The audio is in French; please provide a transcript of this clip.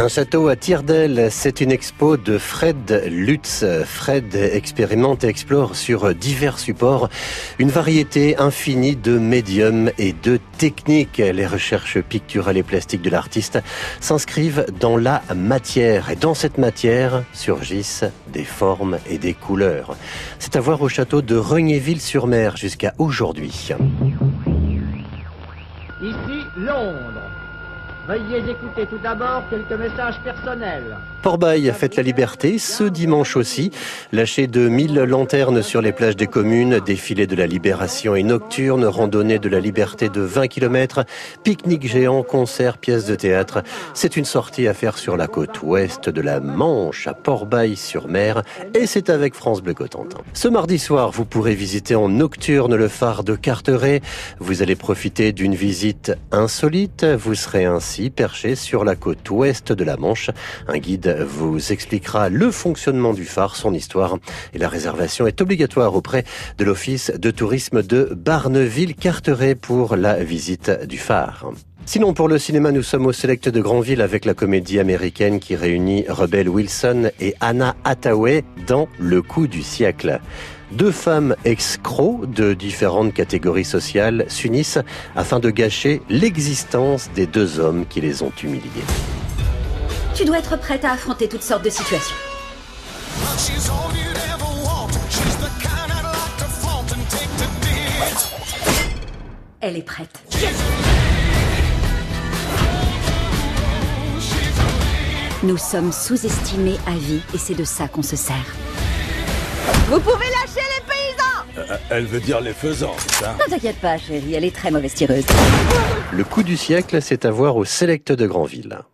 Un château à Tirdel, c'est une expo de Fred Lutz. Fred expérimente et explore sur divers supports une variété infinie de médiums et de techniques. Les recherches picturales et plastiques de l'artiste s'inscrivent dans la matière et dans cette matière surgissent des formes et des couleurs. C'est à voir au château de Regnéville-sur-Mer jusqu'à aujourd'hui. Ici Londres. Veuillez écouter tout d'abord quelques messages personnels. Port-Bail fête la liberté ce dimanche aussi. Lâcher de 1000 lanternes sur les plages des communes, défilé de la libération et nocturne, randonnée de la liberté de 20 km, pique-nique géant, concert, pièces de théâtre. C'est une sortie à faire sur la côte ouest de la Manche, à Port-Bail-sur-Mer, et c'est avec France Bleu Cotentin. Ce mardi soir, vous pourrez visiter en nocturne le phare de Carteret. Vous allez profiter d'une visite insolite. Vous serez ainsi perché sur la côte ouest de la Manche. Un guide vous expliquera le fonctionnement du phare, son histoire et la réservation est obligatoire auprès de l'Office de tourisme de Barneville-Carteret pour la visite du phare. Sinon, pour le cinéma, nous sommes au Select de Granville avec la comédie américaine qui réunit Rebel Wilson et Anna Hathaway dans Le coup du siècle. Deux femmes escrocs de différentes catégories sociales s'unissent afin de gâcher l'existence des deux hommes qui les ont humiliés. Tu dois être prête à affronter toutes sortes de situations. Elle est prête. Nous sommes sous-estimés à vie et c'est de ça qu'on se sert. Vous pouvez lâcher les paysans euh, Elle veut dire les faisans, c'est ça? Ne t'inquiète pas, chérie, elle est très mauvaise tireuse. Le coup du siècle, c'est à voir au Select de Granville.